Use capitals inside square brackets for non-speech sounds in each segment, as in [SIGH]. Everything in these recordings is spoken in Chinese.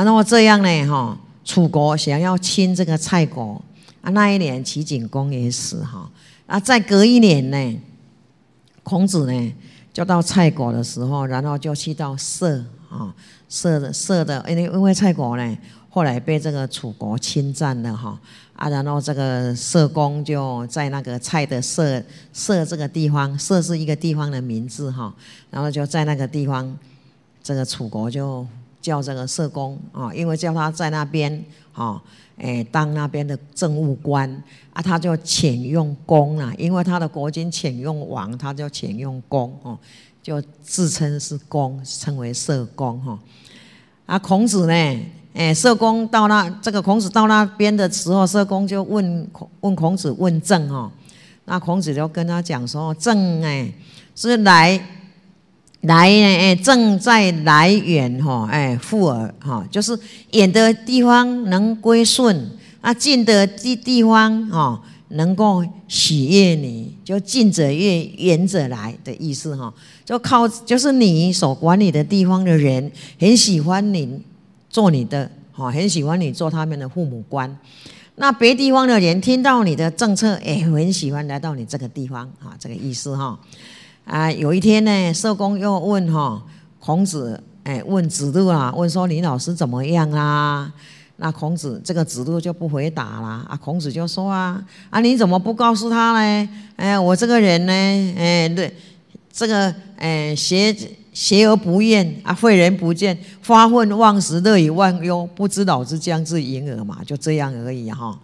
啊，那么这样呢，哈，楚国想要侵这个蔡国，啊，那一年齐景公也死，哈，啊，再隔一年呢，孔子呢就到蔡国的时候，然后就去到社，啊，社的社的，因为因为蔡国呢后来被这个楚国侵占了，哈，啊，然后这个社公就在那个蔡的社社这个地方，社是一个地方的名字，哈，然后就在那个地方，这个楚国就。叫这个社工啊，因为叫他在那边啊，哎，当那边的政务官啊，他就遣用公啊，因为他的国君遣用王，他就遣用公哦，就自称是公，称为社公哈。啊，孔子呢，哎，社公到那这个孔子到那边的时候，社公就问问孔子问政哈，那孔子就跟他讲说，政哎是来。来哎，正在来远哈，哎，富尔哈，就是远的地方能归顺，啊，近的地地方哈，能够喜悦你，就近者悦，远者来的意思哈，就靠就是你所管理的地方的人很喜欢你做你的哈，很喜欢你做他们的父母官，那别地方的人听到你的政策，也很喜欢来到你这个地方啊，这个意思哈。啊，有一天呢，社公又问哈孔子，哎，问子路啊，问说你老师怎么样啦？那孔子这个子路就不回答啦。啊，孔子就说啊，啊，你怎么不告诉他呢？哎，我这个人呢，哎，对，这个哎，邪邪而不厌啊，诲人不倦，发愤忘食，乐以忘忧，不知老之将至迎耳嘛，就这样而已哈。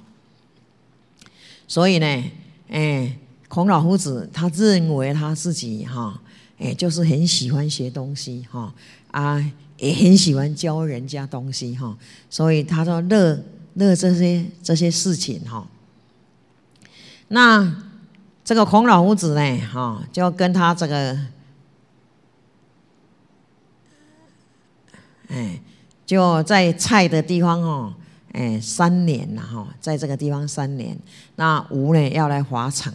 所以呢，哎。孔老夫子他认为他自己哈，哎，就是很喜欢学东西哈，啊，也很喜欢教人家东西哈，所以他说乐乐这些这些事情哈。那这个孔老夫子呢，哈，就跟他这个，哎，就在菜的地方哦，哎，三年了哈，在这个地方三年，那吴呢要来华城。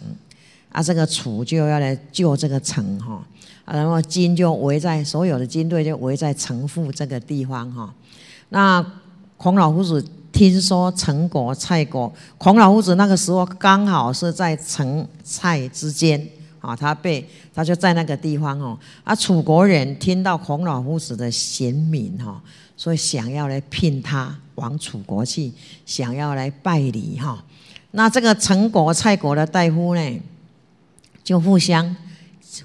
啊，这个楚就要来救这个城哈，然后金就围在所有的军队就围在城父这个地方哈。那孔老夫子听说陈国、蔡国，孔老夫子那个时候刚好是在陈蔡之间啊，他被他就在那个地方哦。啊，楚国人听到孔老夫子的贤明哈，所以想要来聘他往楚国去，想要来拜礼哈。那这个陈国、蔡国的大夫呢？就互相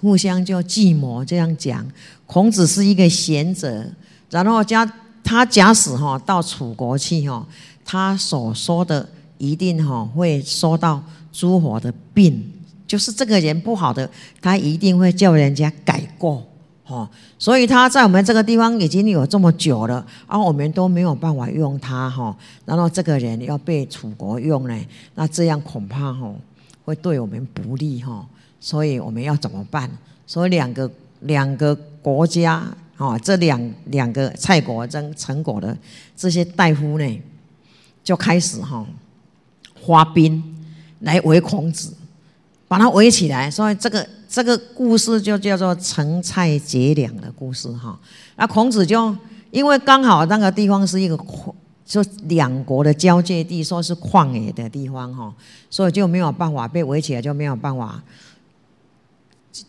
互相就计谋这样讲，孔子是一个贤者，然后假他假使哈到楚国去哈，他所说的一定哈会说到诸侯的病，就是这个人不好的，他一定会叫人家改过哈。所以他在我们这个地方已经有这么久了，而我们都没有办法用他哈，然后这个人要被楚国用呢，那这样恐怕哈会对我们不利哈。所以我们要怎么办？所以两个两个国家啊，这两两个蔡国跟陈国的这些大夫呢，就开始哈发兵来围孔子，把他围起来。所以这个这个故事就叫做陈蔡结梁的故事哈。那孔子就因为刚好那个地方是一个就两国的交界地，说是旷野的地方哈，所以就没有办法被围起来，就没有办法。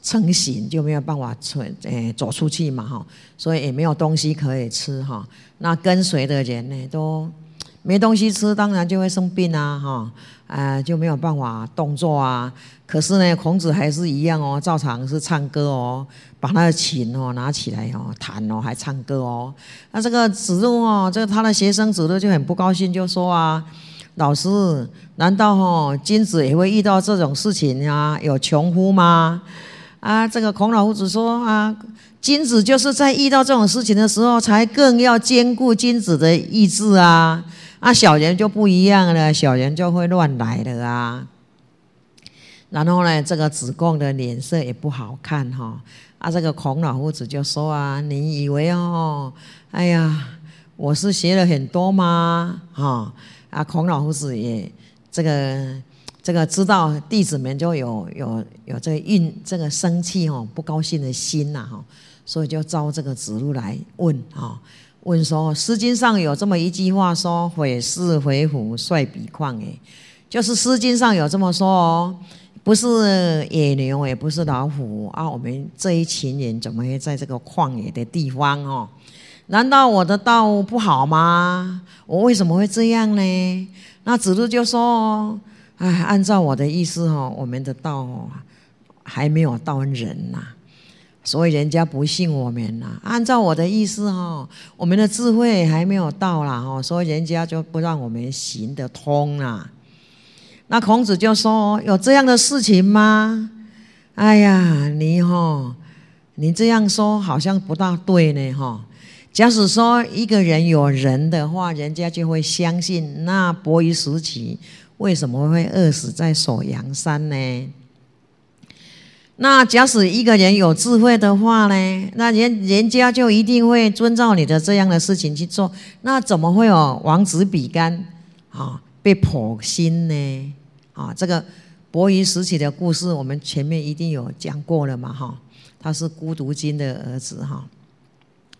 成型就没有办法出诶走出去嘛哈，所以也没有东西可以吃哈。那跟随的人呢都没东西吃，当然就会生病啊哈，啊就没有办法动作啊。可是呢，孔子还是一样哦，照常是唱歌哦，把他的琴哦拿起来哦弹哦，还唱歌哦。那这个子路哦，这个他的学生子路就很不高兴，就说啊，老师，难道哦君子也会遇到这种事情啊？有穷夫吗？啊，这个孔老夫子说啊，君子就是在遇到这种事情的时候，才更要兼顾君子的意志啊。啊，小人就不一样了，小人就会乱来的啊。然后呢，这个子贡的脸色也不好看哈。啊，这个孔老夫子就说啊，你以为哦，哎呀，我是学了很多吗？哈，啊，孔老夫子也这个。这个知道弟子们就有有有这个运这个生气哦不高兴的心呐哈，所以就招这个子路来问啊，问说，《诗经》上有这么一句话说：“毁是回虎，率比况。”哎，就是《诗经》上有这么说哦，不是野牛，也不是老虎啊。我们这一群人怎么会在这个旷野的地方哦？难道我的道不好吗？我为什么会这样呢？那子路就说：“哎，按照我的意思哦，我们的道还没有到人呐。”所以人家不信我们呐。按照我的意思哈，我们的智慧还没有到啦哈，所以人家就不让我们行得通啦。那孔子就说：“有这样的事情吗？”哎呀，你哈，你这样说好像不大对呢哈。假使说一个人有人的话，人家就会相信。那伯夷时期为什么会饿死在首阳山呢？那假使一个人有智慧的话呢，那人人家就一定会遵照你的这样的事情去做。那怎么会有王子比干啊被剖心呢？啊，这个伯夷时期的故事，我们前面一定有讲过了嘛？哈，他是孤独金的儿子哈。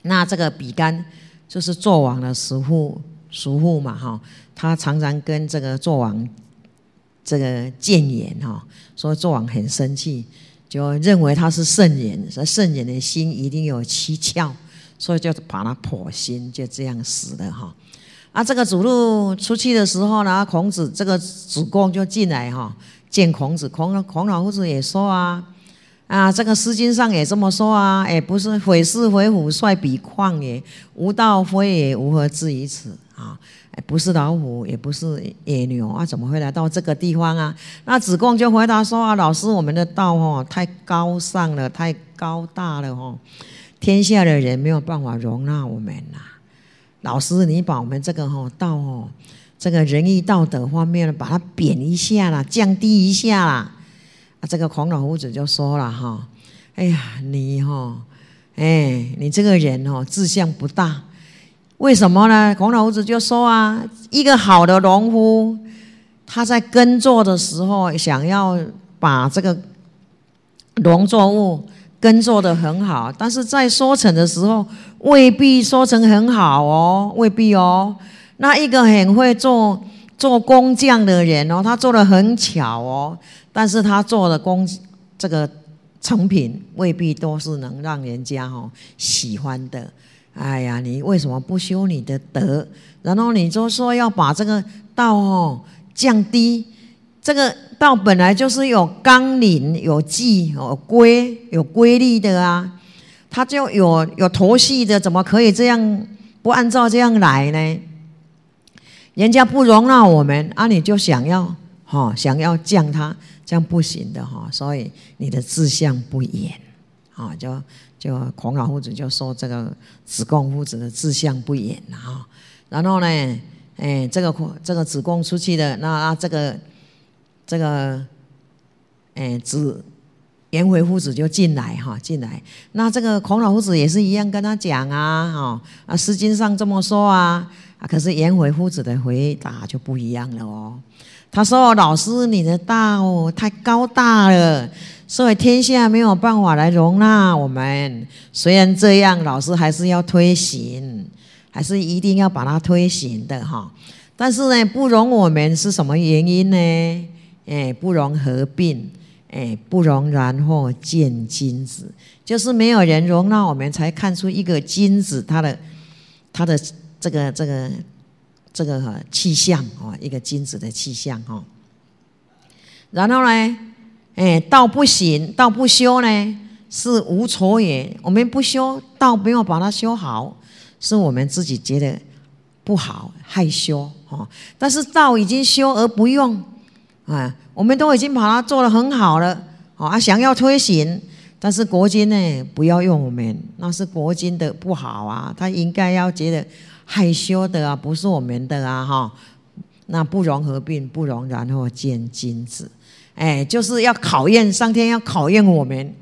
那这个比干就是纣王的叔父，叔父嘛哈，他常常跟这个纣王这个谏言哈，说纣王很生气。就认为他是圣人，说圣人的心一定有七窍，所以就把他剖心，就这样死了哈。啊，这个子路出去的时候呢，孔子这个子贡就进来哈，见孔子，孔孔老夫子也说啊，啊，这个诗经上也这么说啊，哎，不是毁是回虎，率比况也，无道非也，无何至于此。不是老虎，也不是野牛啊，怎么会来到这个地方啊？那子贡就回答说啊，老师，我们的道哦太高尚了，太高大了哦，天下的人没有办法容纳我们呐。老师，你把我们这个哦道哦，这个仁义道德方面呢，把它贬一下啦，降低一下啦。啊，这个孔老夫子就说了哈，哎呀，你哈，哎，你这个人哦，志向不大。为什么呢？孔老夫子就说啊，一个好的农夫，他在耕作的时候，想要把这个农作物耕作的很好，但是在收成的时候，未必收成很好哦，未必哦。那一个很会做做工匠的人哦，他做的很巧哦，但是他做的工这个成品未必都是能让人家哦喜欢的。哎呀，你为什么不修你的德？然后你就说要把这个道哦降低，这个道本来就是有纲领、有纪、有规、有规律的啊，它就有有头绪的，怎么可以这样不按照这样来呢？人家不容纳我们啊，你就想要哈想要降他，这样不行的哈，所以你的志向不严啊，就。就孔老夫子就说这个子贡夫子的志向不远了啊，然后呢，哎，这个这个子贡出去的，那啊这个这个哎子颜回夫子就进来哈，进来，那这个孔老夫子也是一样跟他讲啊，哈啊，诗经上这么说啊，啊，可是颜回夫子的回答就不一样了哦，他说老师你的道太高大了。所以天下没有办法来容纳我们。虽然这样，老师还是要推行，还是一定要把它推行的哈。但是呢，不容我们是什么原因呢？哎，不容合并，哎，不容然后见金子，就是没有人容纳我们，才看出一个金子它的它的这个这个这个气象啊，一个金子的气象哈。然后呢？哎，道不行，道不修呢，是无错也。我们不修道，没有把它修好，是我们自己觉得不好，害羞哦。但是道已经修而不用啊，我们都已经把它做得很好了啊，想要推行，但是国君呢，不要用我们，那是国君的不好啊，他应该要觉得害羞的啊，不是我们的啊哈。那不容合并，不容然后见金子。哎，就是要考验上天，要考验我们，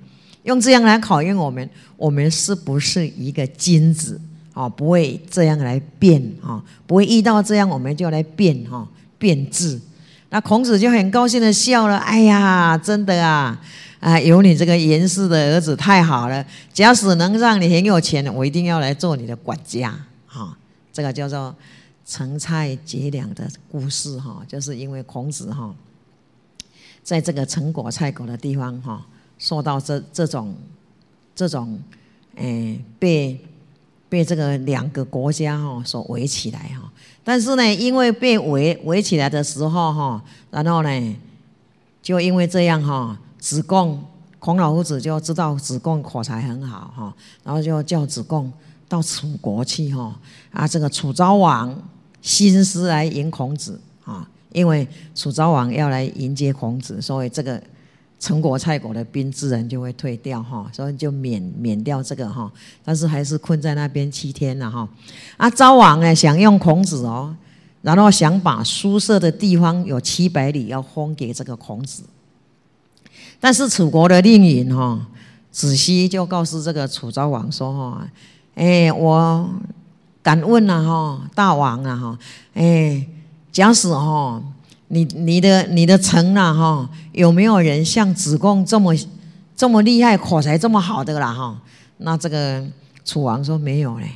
用这样来考验我们，我们是不是一个金子？哦，不会这样来变啊，不会遇到这样我们就来变哈，变质。那孔子就很高兴的笑了，哎呀，真的啊，啊，有你这个严氏的儿子太好了，假使能让你很有钱，我一定要来做你的管家。哈，这个叫做陈蔡结梁的故事哈，就是因为孔子哈，在这个陈国蔡国的地方哈，受到这这种这种诶被被这个两个国家哈所围起来哈，但是呢，因为被围围起来的时候哈，然后呢，就因为这样哈，子贡。孔老夫子就知道子贡口才很好哈，然后就叫子贡到楚国去哈啊，这个楚昭王心思来迎孔子啊，因为楚昭王要来迎接孔子，所以这个陈国蔡国的兵自然就会退掉哈，所以就免免掉这个哈，但是还是困在那边七天了哈。啊，昭王呢想用孔子哦，然后想把宿舍的地方有七百里要封给这个孔子。但是楚国的令尹哈子西就告诉这个楚昭王说哈，哎，我敢问了哈，大王啊哈，哎，假使哈，你你的你的城啊哈，有没有人像子贡这么这么厉害，口才这么好的啦哈？那这个楚王说没有嘞。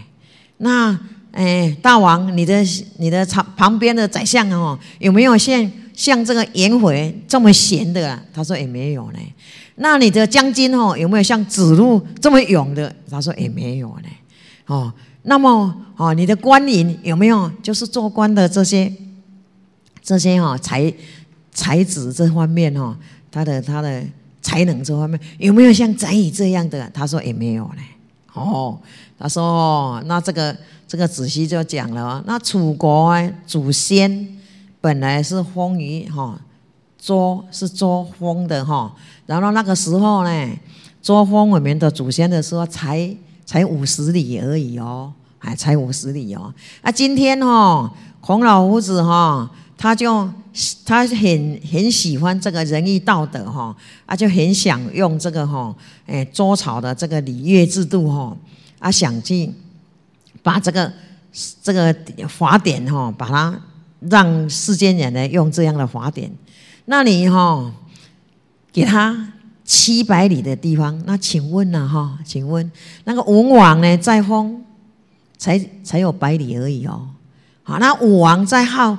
那哎，大王，你的你的旁旁边的宰相啊，有没有像？像这个颜回这么贤的，啊他说也没有嘞。那你的将军哦，有没有像子路这么勇的？他说也没有嘞。哦，那么哦，你的官员有没有就是做官的这些这些哈才才子这方面哈，他的他的才能这方面有没有像翟乙这样的？他说也没有呢。哦，他说那这个这个子熙就讲了，那楚国祖先。本来是封于哈，周是周封的哈，然后那个时候呢，周封我们的祖先的时候才才五十里而已哦，还才五十里哦。啊，今天哈，孔老夫子哈，他就他很很喜欢这个仁义道德哈，啊，就很想用这个哈，哎，周朝的这个礼乐制度哈，啊，想去把这个这个法典哈，把它。让世间人呢用这样的法典，那你哈给他七百里的地方，那请问呢哈？请问那个文王呢在封才才有百里而已哦。好，那武王在号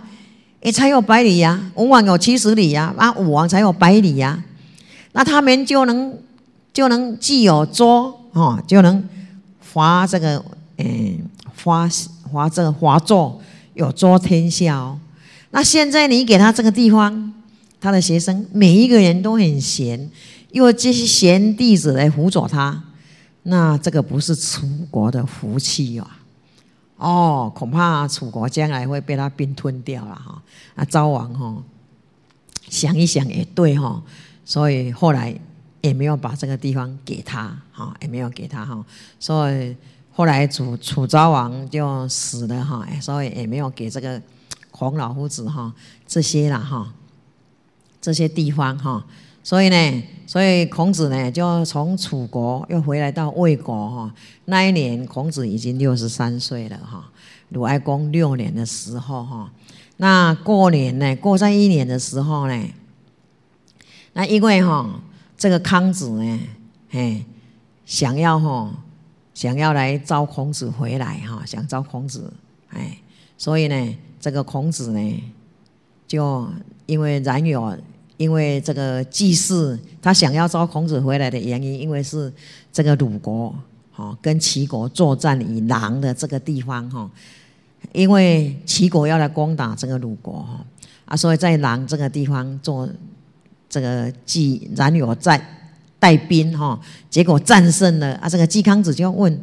也才有百里呀。文王有七十里呀，啊，武王才有百里呀。那他们就能就能既有桌哦，就能划这个嗯划划这个划作。有捉天下哦，那现在你给他这个地方，他的学生每一个人都很闲，又这些贤弟子来辅佐他，那这个不是楚国的福气啊！哦，恐怕楚国将来会被他并吞掉了哈！啊，昭王哈，想一想也对哈，所以后来也没有把这个地方给他哈，也没有给他哈，所以。后来楚楚昭王就死了哈，所以也没有给这个孔老夫子哈这些了哈，这些地方哈，所以呢，所以孔子呢就从楚国又回来到魏国哈。那一年孔子已经六十三岁了哈，鲁哀公六年的时候哈，那过年呢过在一年的时候呢，那因为哈这个康子呢，哎想要哈。想要来招孔子回来哈，想招孔子，哎，所以呢，这个孔子呢，就因为冉有，因为这个祭祀，他想要招孔子回来的原因，因为是这个鲁国哈跟齐国作战以狼的这个地方哈，因为齐国要来攻打这个鲁国哈，啊，所以在狼这个地方做这个祭冉有在。带兵哈，结果战胜了啊！这个季康子就问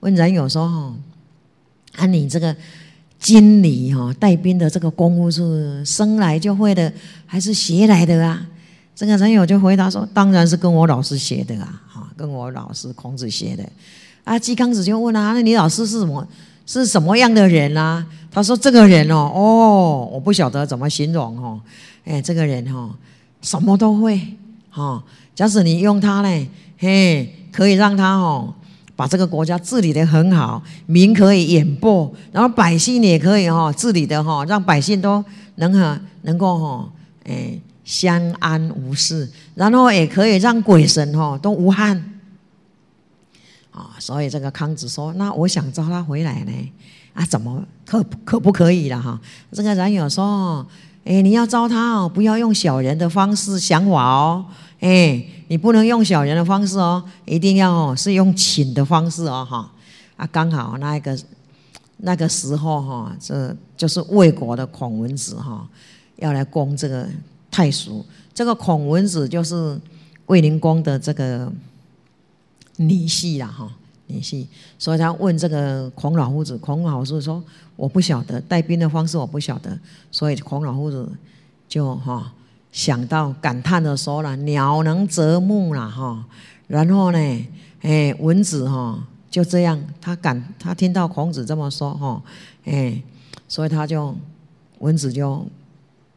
问冉有说哈，啊你这个经理哈带兵的这个功夫是生来就会的，还是学来的啊？这个人有就回答说，当然是跟我老师学的啊，哈，跟我老师孔子学的。啊，季康子就问啊，那你老师是什么是什么样的人啊？他说这个人哦，哦，我不晓得怎么形容哦，哎，这个人哦，什么都会哈。假使你用他呢，嘿，可以让他哦，把这个国家治理得很好，民可以远播，然后百姓也可以哈治理的哈，让百姓都能哈能够哈，哎，相安无事，然后也可以让鬼神哈都无憾。啊，所以这个康子说，那我想招他回来呢，啊，怎么可可不可以了哈？这个冉有说，哎，你要招他哦，不要用小人的方式想法哦，哎，你不能用小人的方式哦，一定要哦是用请的方式哦哈。啊，刚好那一个那个时候哈，这就是魏国的孔文子哈，要来攻这个太叔。这个孔文子就是卫灵公的这个女婿啦哈。女婿，所以他问这个孔老夫子，孔老夫子说：“我不晓得带兵的方式，我不晓得。”所以孔老夫子就哈想到感叹的说了：“鸟能择木了哈。”然后呢，哎，文子哈就这样，他感他听到孔子这么说哈，哎，所以他就文子就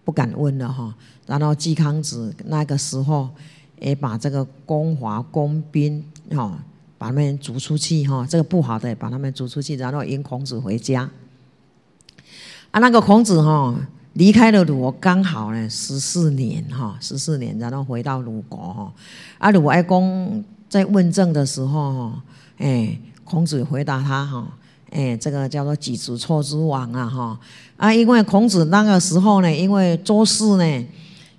不敢问了哈。然后季康子那个时候也把这个攻华攻兵哈。把他们逐出去哈，这个不好的，把他们逐出去，然后引孔子回家。啊，那个孔子哈离开了鲁国，刚好呢十四年哈，十四年，然后回到鲁国哈。啊，鲁哀公在问政的时候哈，哎，孔子回答他哈，哎，这个叫做己子错之王啊哈。啊，因为孔子那个时候呢，因为周氏呢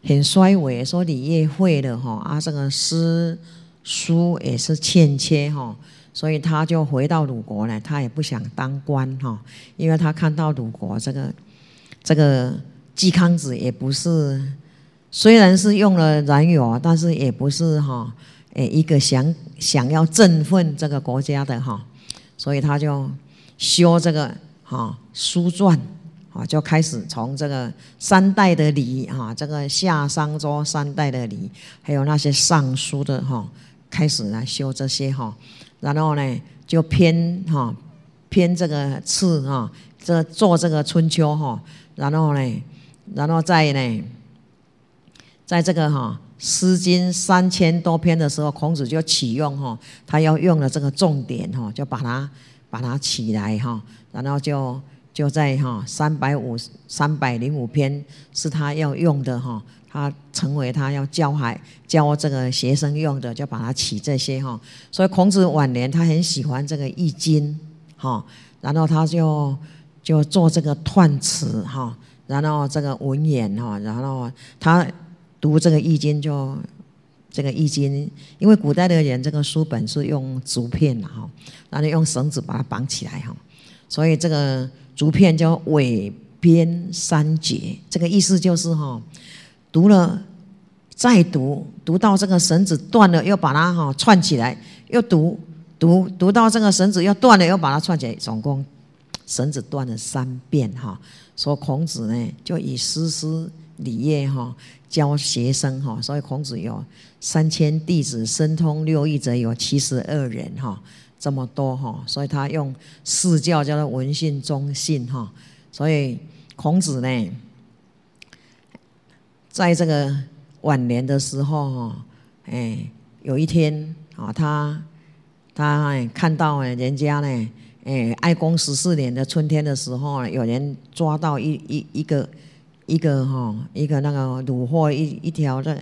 很衰微，说礼乐会了哈，啊，这个诗。书也是欠缺哈，所以他就回到鲁国了。他也不想当官哈，因为他看到鲁国这个这个季康子也不是，虽然是用了冉有，但是也不是哈，诶一个想想要振奋这个国家的哈，所以他就修这个哈书传啊，就开始从这个三代的礼哈，这个夏商周三代的礼，还有那些尚书的哈。开始来修这些哈，然后呢就偏哈偏这个次哈，这做这个春秋哈，然后呢，然后再呢，在这个哈《诗经》三千多篇的时候，孔子就启用哈，他要用的这个重点哈，就把它把它起来哈，然后就就在哈三百五三百零五篇是他要用的哈。他成为他要教孩教这个学生用的，就把它起这些哈。所以孔子晚年他很喜欢这个易经哈，然后他就就做这个断词哈，然后这个文言哈，然后他读这个易经就这个易经，因为古代的人这个书本是用竹片的哈，然后用绳子把它绑起来哈，所以这个竹片叫尾边三节，这个意思就是哈。读了，再读，读到这个绳子断了，又把它哈串起来，又读读读到这个绳子又断了，又把它串起来，总共绳子断了三遍哈。说孔子呢，就以诗诗礼乐哈教学生哈，所以孔子有三千弟子，身通六艺者有七十二人哈，这么多哈，所以他用四教叫做文信忠信哈，所以孔子呢。在这个晚年的时候，哈，哎，有一天，啊，他他看到哎，人家呢，哎，哀公十四年的春天的时候，有人抓到一一一个一个哈，一个那个虏获一一条这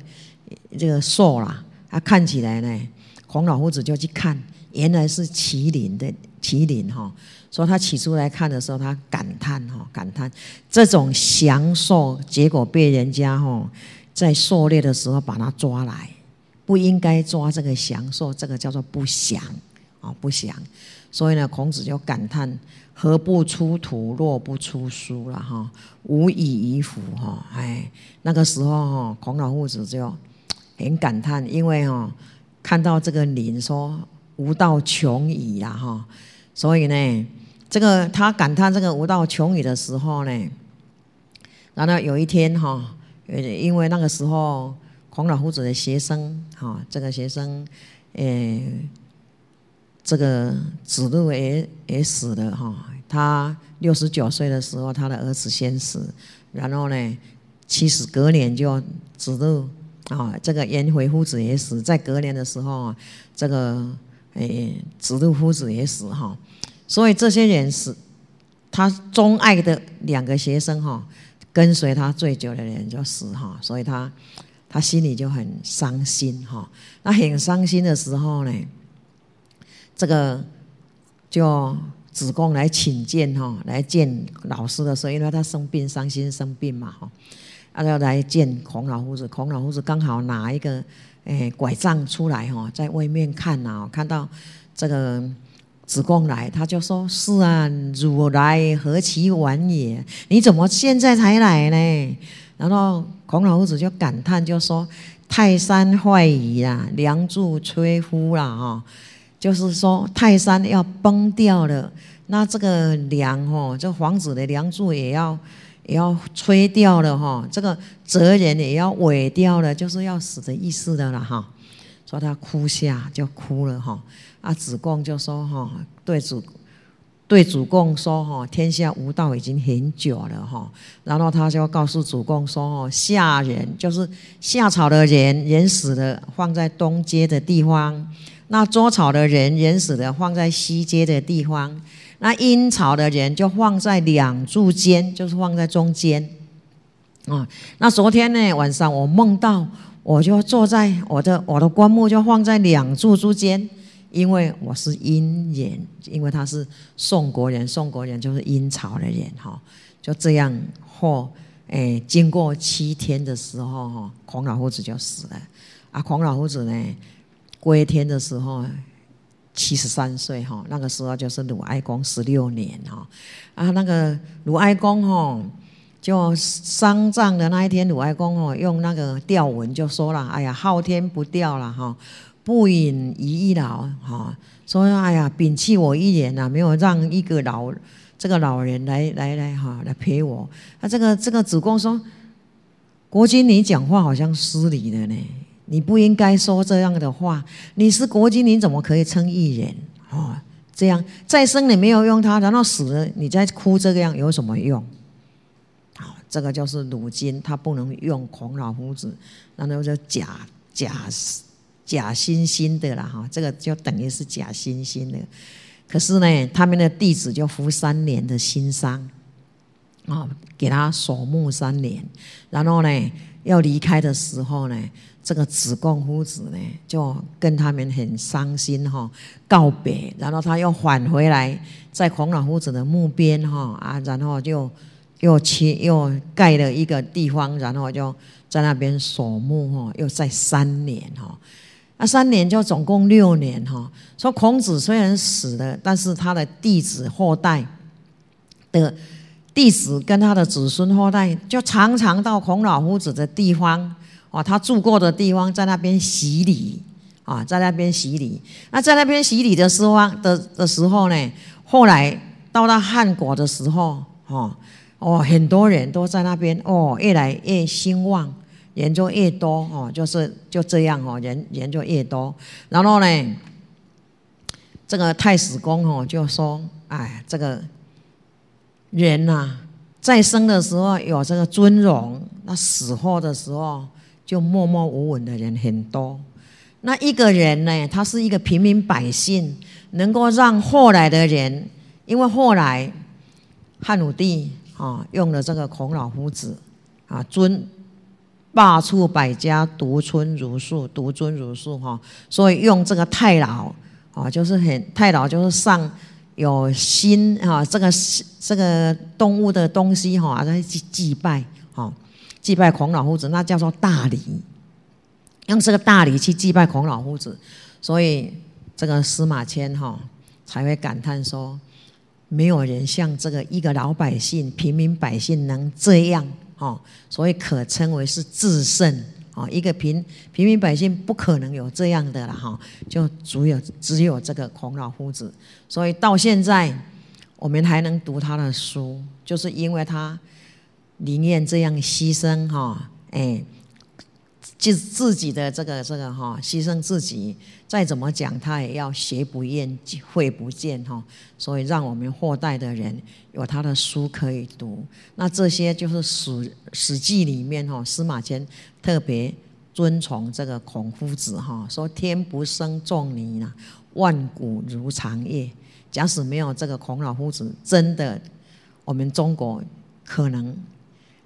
这个兽啦，他看起来呢，孔老夫子就去看，原来是麒麟的麒麟哈。说他起初来看的时候，他感叹哈，感叹这种祥兽，结果被人家哈在狩猎的时候把它抓来，不应该抓这个祥兽，这个叫做不祥啊，不祥。所以呢，孔子就感叹：何不出土，若不出书了哈？无以于服哈。哎，那个时候哈，孔老夫子就很感叹，因为哈看到这个林说无道穷矣啦哈，所以呢。这个他感叹这个无道穷矣的时候呢，然后有一天哈，因为那个时候孔老夫子的学生哈，这个学生，诶，这个子路也也死了哈，他六十九岁的时候，他的儿子先死，然后呢，其实隔年就子路啊，这个颜回夫子也死，在隔年的时候啊，这个诶子路夫子也死哈。所以这些人是他钟爱的两个学生哈，跟随他最久的人就死哈，所以他他心里就很伤心哈。那很伤心的时候呢，这个就子贡来请见哈，来见老师的时候，因为他生病，伤心生病嘛哈，他要来见孔老夫子。孔老夫子刚好拿一个诶拐杖出来哈，在外面看呐，看到这个子贡来，他就说：“是啊，汝来何其晚也？你怎么现在才来呢？”然后孔老夫子就感叹，就说：“泰山坏矣啊，梁柱摧枯了哈。”就是说，泰山要崩掉了，那这个梁哦，这房子的梁柱也要也要吹掉了哈，这个责人也要毁掉了，就是要死的意思的了哈。说他哭下就哭了哈，啊，子贡就说哈，对主对主公说哈，天下无道已经很久了哈，然后他就告诉主公说哦，夏人就是夏朝的人，人死了放在东街的地方。那捉草的人人死的放在西街的地方，那殷朝的人就放在两柱间，就是放在中间。啊，那昨天呢晚上我梦到，我就坐在我的我的棺木就放在两柱之间，因为我是阴人，因为他是宋国人，宋国人就是殷朝的人哈，就这样或诶经过七天的时候哈，孔老夫子就死了，啊，孔老夫子呢？归天的时候，七十三岁哈，那个时候就是鲁哀公十六年哈，啊，那个鲁哀公哈，就丧葬的那一天，鲁哀公哦，用那个吊文就说了，哎呀，昊天不吊了哈，不允一老哈，说哎呀，摒弃我一人呐，没有让一个老这个老人来来来哈来陪我，啊，这个这个子贡说，国君你讲话好像失礼了呢。你不应该说这样的话。你是国君，你怎么可以称一人？哦，这样再生你没有用他，然后死了你再哭这个样有什么用？好，这个就是鲁金，他不能用孔老夫子，然后就假假假惺惺的了哈。这个就等于是假惺惺的。可是呢，他们的弟子就服三年的新伤，啊，给他守墓三年，然后呢，要离开的时候呢。这个子贡夫子呢，就跟他们很伤心哈，告别，然后他又返回来，在孔老夫子的墓边哈啊，然后就又去又盖了一个地方，然后就在那边守墓哈，又在三年哈，那三年就总共六年哈。说孔子虽然死了，但是他的弟子后代的弟子跟他的子孙后代，就常常到孔老夫子的地方。哦，他住过的地方在那边洗礼啊，在那边洗礼。那在那边洗礼的时候的的时候呢，后来到了汉国的时候，哦哦，很多人都在那边哦，越来越兴旺，人就越多哦，就是就这样哦，人人就越多。然后呢，这个太史公哦就说：“哎，这个人呐，在生的时候有这个尊荣，那死后的时候。”就默默无闻的人很多，那一个人呢？他是一个平民百姓，能够让后来的人，因为后来汉武帝啊用了这个孔老夫子啊尊罢黜百家，独尊儒术，独尊儒术哈，所以用这个太老啊，就是很太老，就是上有心哈，这个这个动物的东西哈，在祭祭拜哈。祭拜孔老夫子，那叫做大礼，用这个大礼去祭拜孔老夫子，所以这个司马迁哈才会感叹说，没有人像这个一个老百姓、平民百姓能这样哈，所以可称为是至圣啊。一个平平民百姓不可能有这样的了哈，就只有只有这个孔老夫子，所以到现在我们还能读他的书，就是因为他。宁愿这样牺牲哈，哎，就自己的这个这个哈，牺牲自己，再怎么讲他也要学不厌，会不见哈。所以让我们后代的人有他的书可以读。那这些就是《史史记》里面哈，司马迁特别尊崇这个孔夫子哈，说天不生仲尼呐，万古如长夜。假使没有这个孔老夫子，真的我们中国可能。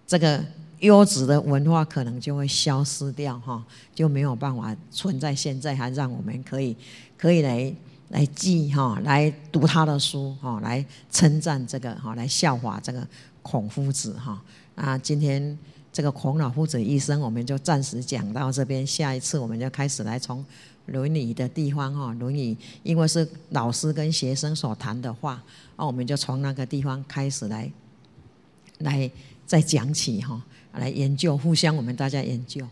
这个优质的文化可能就会消失掉哈，就没有办法存在现在，还让我们可以 [LAUGHS] 可以来来记哈，来读他的书哈，来称赞这个哈，来效法这个孔夫子哈。啊，今天这个孔老夫子一生，我们就暂时讲到这边，下一次我们就开始来从《论语》的地方哈，《论语》因为是老师跟学生所谈的话，那我们就从那个地方开始来，来再讲起哈，来研究，互相我们大家研究。